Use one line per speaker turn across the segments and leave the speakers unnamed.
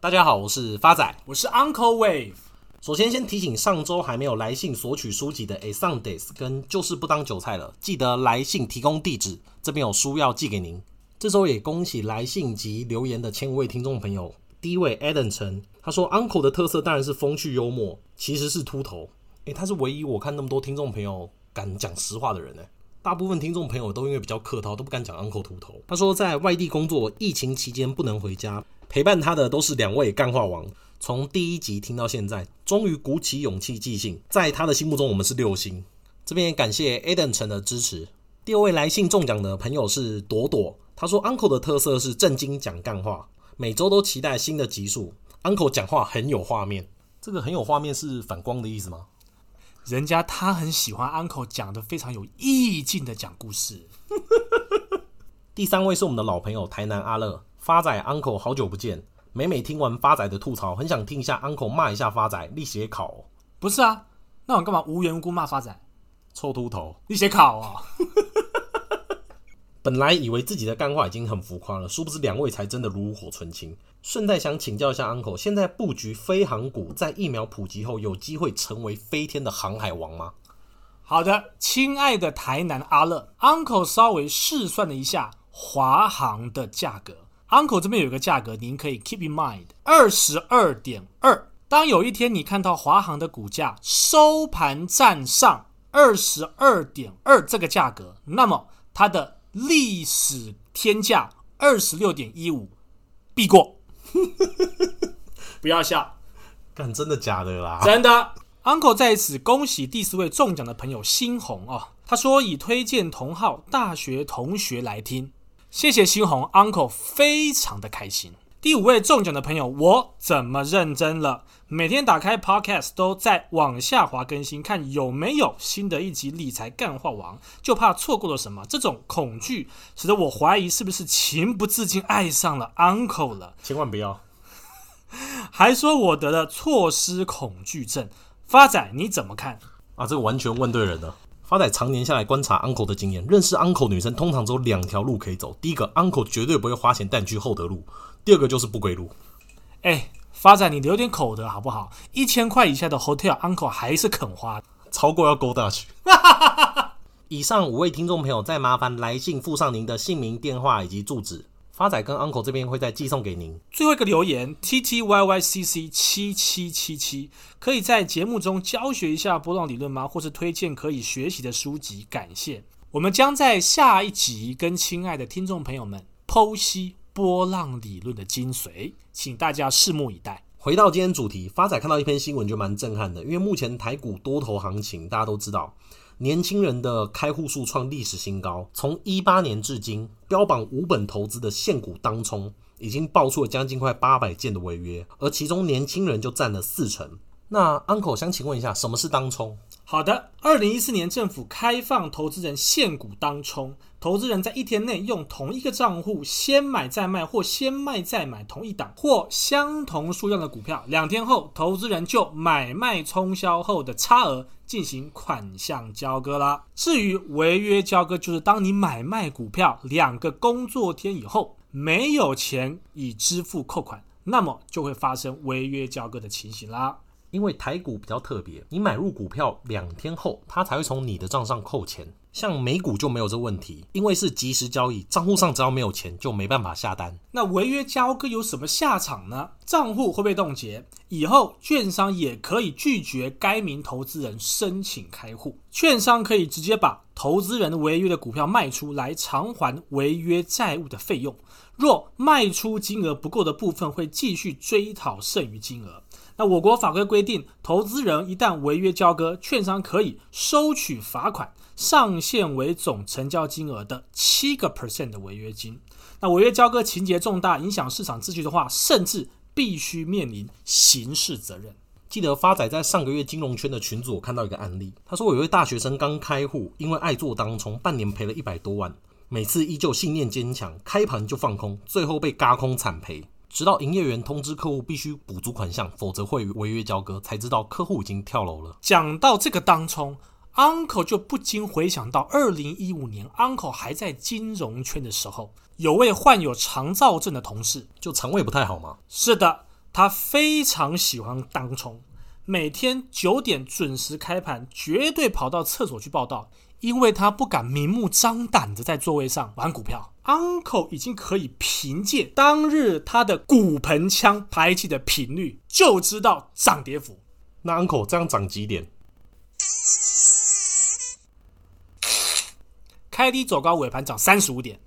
大家好，我是发仔，
我是 Uncle Wave。
首先，先提醒上周还没有来信索取书籍的 A Sundays 跟就是不当韭菜了，记得来信提供地址，这边有书要寄给您。这周也恭喜来信及留言的前五位听众朋友。第一位 Adam 陈，他说 Uncle 的特色当然是风趣幽默，其实是秃头。诶，他是唯一我看那么多听众朋友敢讲实话的人呢。大部分听众朋友都因为比较客套，都不敢讲 Uncle 秃头。他说在外地工作，疫情期间不能回家。陪伴他的都是两位干话王，从第一集听到现在，终于鼓起勇气寄信。在他的心目中，我们是六星。这边也感谢 Adam 陈的支持。第二位来信中奖的朋友是朵朵，他说 Uncle 的特色是正经讲干话，每周都期待新的集数。Uncle 讲话很有画面，这个很有画面是反光的意思吗？
人家他很喜欢 Uncle 讲的非常有意境的讲故事。
第三位是我们的老朋友台南阿乐。发仔 uncle 好久不见，每每听完发仔的吐槽，很想听一下 uncle 骂一下发仔，立写考、哦。
不是啊，那我干嘛无缘无故骂发仔？
臭秃头，
立写考啊！
本来以为自己的干话已经很浮夸了，殊不知两位才真的炉火纯青。顺带想请教一下 uncle，现在布局飞航股，在疫苗普及后，有机会成为飞天的航海王吗？
好的，亲爱的台南阿乐 uncle 稍微试算了一下华航的价格。Uncle 这边有一个价格，您可以 keep in mind，二十二点二。当有一天你看到华航的股价收盘站上二十二点二这个价格，那么它的历史天价二十六点一五必过。不要笑，
干真的假的啦？
真的。Uncle 在此恭喜第四位中奖的朋友新红哦，他说已推荐同号大学同学来听。谢谢新红 Uncle，非常的开心。第五位中奖的朋友，我怎么认真了？每天打开 Podcast 都在往下滑更新，看有没有新的一集理财干话王，就怕错过了什么。这种恐惧使得我怀疑是不是情不自禁爱上了 Uncle 了。
千万不要，
还说我得了错失恐惧症。发仔你怎么看？
啊，这个完全问对人了。发仔常年下来观察 uncle 的经验，认识 uncle 女生通常只有两条路可以走。第一个，uncle 绝对不会花钱带你去厚德路；第二个就是不归路。
哎，发仔你留点口德好不好？一千块以下的 hotel，uncle 还是肯花，
超过要勾大去。以上五位听众朋友，再麻烦来信附上您的姓名、电话以及住址。发仔跟 uncle 这边会再寄送给您。
最后一个留言，T T Y Y C C 七七七七，可以在节目中教学一下波浪理论吗？或是推荐可以学习的书籍？感谢。我们将在下一集跟亲爱的听众朋友们剖析波浪理论的精髓，请大家拭目以待。
回到今天主题，发仔看到一篇新闻就蛮震撼的，因为目前台股多头行情，大家都知道。年轻人的开户数创历史新高，从一八年至今，标榜无本投资的现股当冲已经爆出了将近快八百件的违约，而其中年轻人就占了四成。那 Uncle 想请问一下，什么是当冲？
好的，二零一四年政府开放投资人现股当冲，投资人在一天内用同一个账户先买再卖，或先卖再买同一档或相同数量的股票，两天后投资人就买卖冲销后的差额进行款项交割啦。至于违约交割，就是当你买卖股票两个工作天以后没有钱以支付扣款，那么就会发生违约交割的情形啦。
因为台股比较特别，你买入股票两天后，它才会从你的账上扣钱。像美股就没有这问题，因为是即时交易，账户上只要没有钱，就没办法下单。
那违约交割有什么下场呢？账户会被冻结，以后券商也可以拒绝该名投资人申请开户。券商可以直接把投资人违约的股票卖出来偿还违约债务的费用。若卖出金额不够的部分，会继续追讨剩余金额。那我国法规规定，投资人一旦违约交割，券商可以收取罚款，上限为总成交金额的七个 percent 的违约金。那违约交割情节重大，影响市场秩序的话，甚至必须面临刑事责任。
记得发仔在上个月金融圈的群组，我看到一个案例，他说有一位大学生刚开户，因为爱做当冲，半年赔了一百多万，每次依旧信念坚强，开盘就放空，最后被嘎空惨赔。直到营业员通知客户必须补足款项，否则会违约交割，才知道客户已经跳楼了。
讲到这个当冲，Uncle 就不禁回想到二零一五年，Uncle 还在金融圈的时候，有位患有肠燥症的同事，
就肠胃不太好嘛？
是的。他非常喜欢当冲，每天九点准时开盘，绝对跑到厕所去报到，因为他不敢明目张胆的在座位上玩股票。Uncle 已经可以凭借当日他的骨盆腔排气的频率，就知道涨跌幅。
那 Uncle 这样涨几点？
开低走高，尾盘涨三十五点。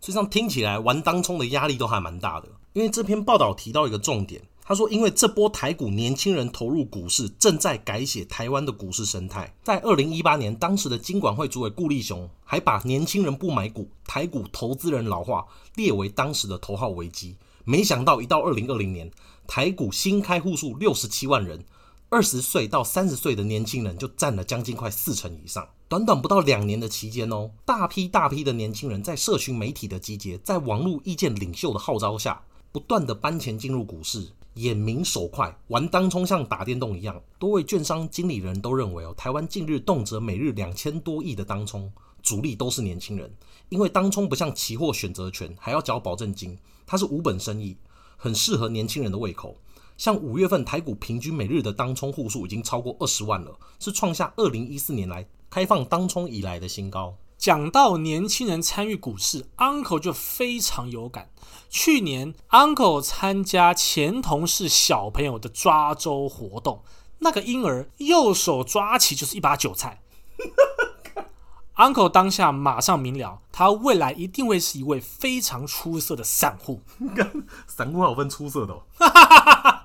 实际上听起来玩当冲的压力都还蛮大的，因为这篇报道提到一个重点，他说因为这波台股年轻人投入股市，正在改写台湾的股市生态。在二零一八年，当时的金管会主委顾立雄还把年轻人不买股、台股投资人老化列为当时的头号危机。没想到一到二零二零年，台股新开户数六十七万人。二十岁到三十岁的年轻人就占了将近快四成以上。短短不到两年的期间哦，大批大批的年轻人在社群媒体的集结，在网络意见领袖的号召下，不断的搬钱进入股市，眼明手快，玩当冲像打电动一样。多位券商经理人都认为哦，台湾近日动辄每日两千多亿的当冲，主力都是年轻人，因为当冲不像期货选择权还要缴保证金，它是无本生意，很适合年轻人的胃口。像五月份台股平均每日的当冲户数已经超过二十万了，是创下二零一四年来开放当冲以来的新高。
讲到年轻人参与股市，Uncle 就非常有感。去年 Uncle 参加前同事小朋友的抓周活动，那个婴儿右手抓起就是一把韭菜。Uncle 当下马上明了，他未来一定会是一位非常出色的散户。
散户还有分出色的哦。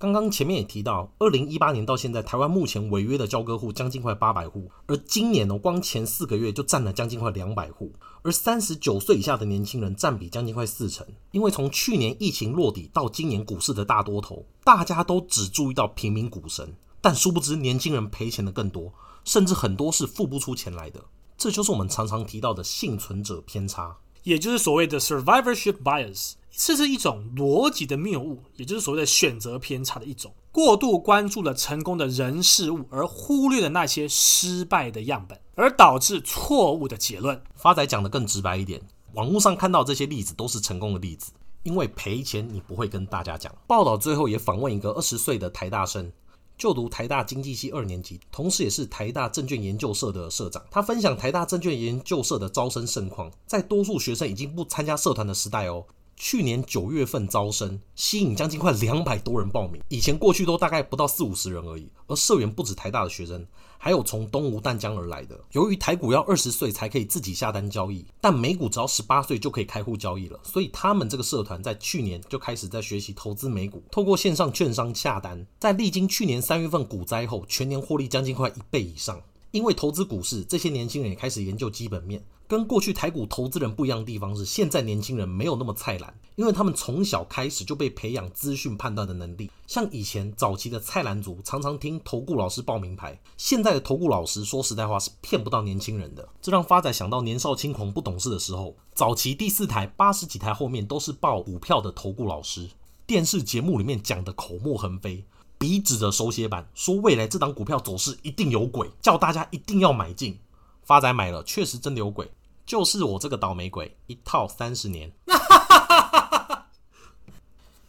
刚刚前面也提到，二零一八年到现在，台湾目前违约的交割户将近快八百户，而今年呢，光前四个月就占了将近快两百户，而三十九岁以下的年轻人占比将近快四成。因为从去年疫情落底到今年股市的大多头，大家都只注意到平民股神，但殊不知年轻人赔钱的更多，甚至很多是付不出钱来的。这就是我们常常提到的幸存者偏差，
也就是所谓的 survivorship bias。这是一种逻辑的谬误，也就是所谓的选择偏差的一种。过度关注了成功的人事物，而忽略了那些失败的样本，而导致错误的结论。
发仔讲的更直白一点，网络上看到这些例子都是成功的例子，因为赔钱你不会跟大家讲。报道最后也访问一个二十岁的台大生，就读台大经济系二年级，同时也是台大证券研究社的社长。他分享台大证券研究社的招生盛况，在多数学生已经不参加社团的时代哦。去年九月份招生，吸引将近快两百多人报名。以前过去都大概不到四五十人而已。而社员不止台大的学生，还有从东吴淡江而来的。由于台股要二十岁才可以自己下单交易，但美股只要十八岁就可以开户交易了。所以他们这个社团在去年就开始在学习投资美股，透过线上券商下单，在历经去年三月份股灾后，全年获利将近快一倍以上。因为投资股市，这些年轻人也开始研究基本面。跟过去台股投资人不一样的地方是，现在年轻人没有那么菜篮，因为他们从小开始就被培养资讯判断的能力。像以前早期的菜篮族，常常听投顾老师报名牌，现在的投顾老师说实在话是骗不到年轻人的。这让发仔想到年少轻狂不懂事的时候，早期第四台八十几台后面都是报股票的投顾老师，电视节目里面讲的口沫横飞，笔指着手写板说未来这档股票走势一定有鬼，叫大家一定要买进。发仔买了，确实真的有鬼。就是我这个倒霉鬼，一套三十年。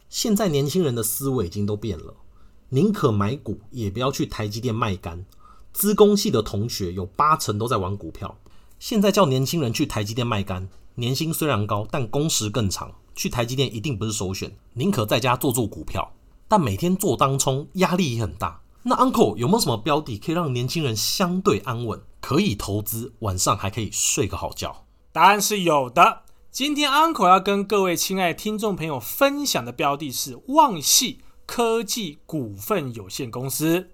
现在年轻人的思维已经都变了，宁可买股，也不要去台积电卖肝。资工系的同学有八成都在玩股票。现在叫年轻人去台积电卖肝，年薪虽然高，但工时更长，去台积电一定不是首选。宁可在家做做股票，但每天做当冲，压力也很大。那 Uncle 有没有什么标的可以让年轻人相对安稳？可以投资，晚上还可以睡个好觉。
答案是有的。今天 Uncle 要跟各位亲爱的听众朋友分享的标的是旺系科技股份有限公司。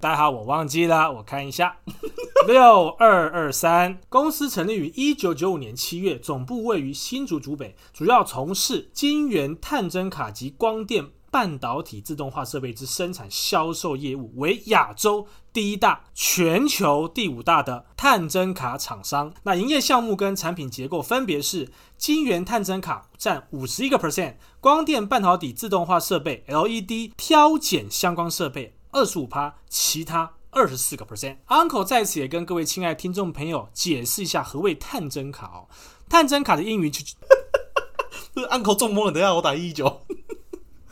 大家好我忘记了，我看一下，六二二三。公司成立于一九九五年七月，总部位于新竹竹北，主要从事晶圆探针卡及光电。半导体自动化设备之生产销售业务，为亚洲第一大、全球第五大的探针卡厂商。那营业项目跟产品结构分别是：晶圆探针卡占五十一个 percent，光电半导体自动化设备 （LED） 挑拣相关设备二十五趴，其他二十四个 percent。Uncle 在此也跟各位亲爱的听众朋友解释一下何谓探针卡哦。探针卡的英语就
Uncle 中风了，等下我打一九。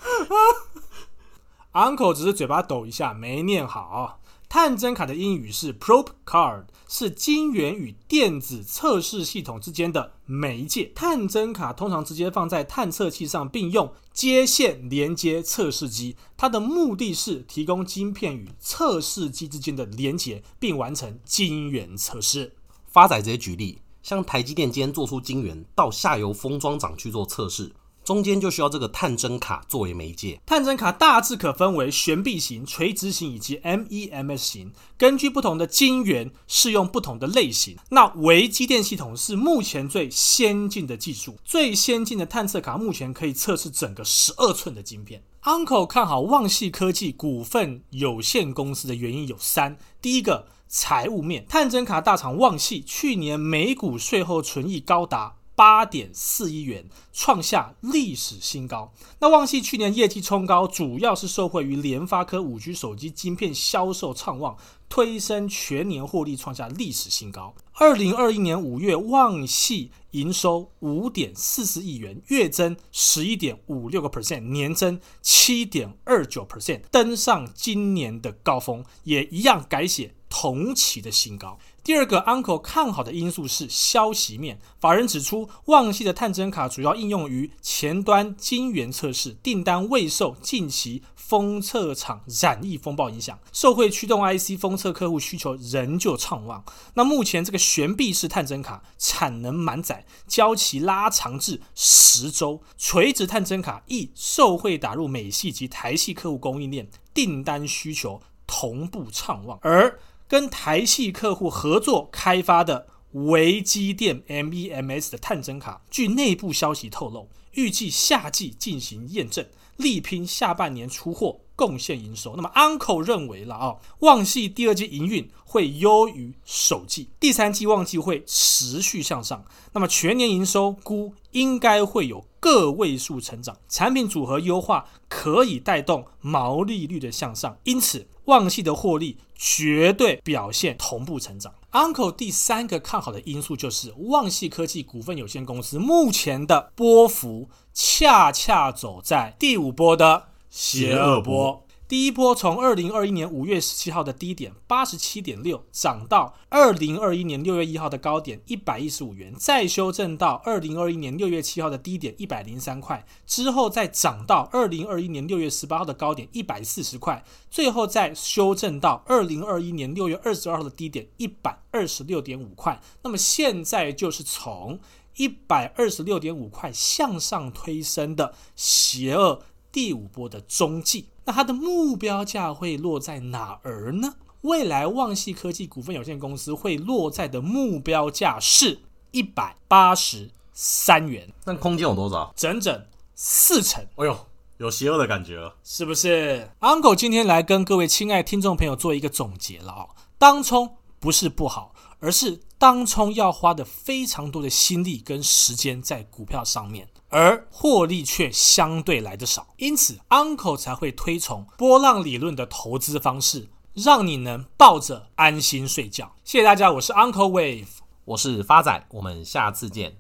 Uncle 只是嘴巴抖一下，没念好。探针卡的英语是 probe card，是晶圆与电子测试系统之间的媒介。探针卡通常直接放在探测器上，并用接线连接测试机。它的目的是提供晶片与测试机之间的连接，并完成晶圆测试。
发仔直接举例，像台积电今天做出晶圆，到下游封装厂去做测试。中间就需要这个探针卡作为媒介。
探针卡大致可分为悬臂型、垂直型以及 MEMS 型，根据不同的晶圆适用不同的类型。那微机电系统是目前最先进的技术，最先进的探测卡目前可以测试整个十二寸的晶片。Uncle 看好旺系科技股份有限公司的原因有三：第一个，财务面，探针卡大厂旺系去年每股税后纯益高达。八点四亿元，创下历史新高。那旺系去年业绩冲高，主要是受惠于联发科五 G 手机晶片销售畅旺，推升全年获利创下历史新高。二零二一年五月，旺系营收五点四四亿元，月增十一点五六个 percent，年增七点二九 percent，登上今年的高峰，也一样改写同期的新高。第二个 Uncle 看好的因素是消息面。法人指出，旺系的探针卡主要应用于前端晶圆测试，订单未受近期封测厂染疫风暴影响，受惠驱动 IC 封测客户需求仍旧畅旺。那目前这个悬臂式探针卡产能满载，交期拉长至十周；垂直探针卡亦受惠打入美系及台系客户供应链，订单需求同步畅旺，而。跟台系客户合作开发的微机电 MEMS 的探针卡，据内部消息透露，预计夏季进行验证，力拼下半年出货，贡献营收。那么 Uncle 认为了啊，旺季第二季营运会优于首季，第三季旺季会持续向上。那么全年营收估应该会有个位数成长，产品组合优化可以带动毛利率的向上，因此。旺季的获利绝对表现同步成长。Uncle 第三个看好的因素就是旺系科技股份有限公司目前的波幅恰恰走在第五波的邪恶波。第一波从二零二一年五月十七号的低点八十七点六涨到二零二一年六月一号的高点一百一十五元，再修正到二零二一年六月七号的低点一百零三块，之后再涨到二零二一年六月十八号的高点一百四十块，最后再修正到二零二一年六月二十二号的低点一百二十六点五块。那么现在就是从一百二十六点五块向上推升的邪恶第五波的中继。那它的目标价会落在哪儿呢？未来旺系科技股份有限公司会落在的目标价是一百八十三元。
那空间有多少？
整整四成。
哎呦，有邪恶的感觉了，
是不是？Uncle 今天来跟各位亲爱听众朋友做一个总结了啊、哦。当冲不是不好，而是当冲要花的非常多的心力跟时间在股票上面。而获利却相对来得少，因此 Uncle 才会推崇波浪理论的投资方式，让你能抱着安心睡觉。谢谢大家，我是 Uncle Wave，
我是发仔，我们下次见。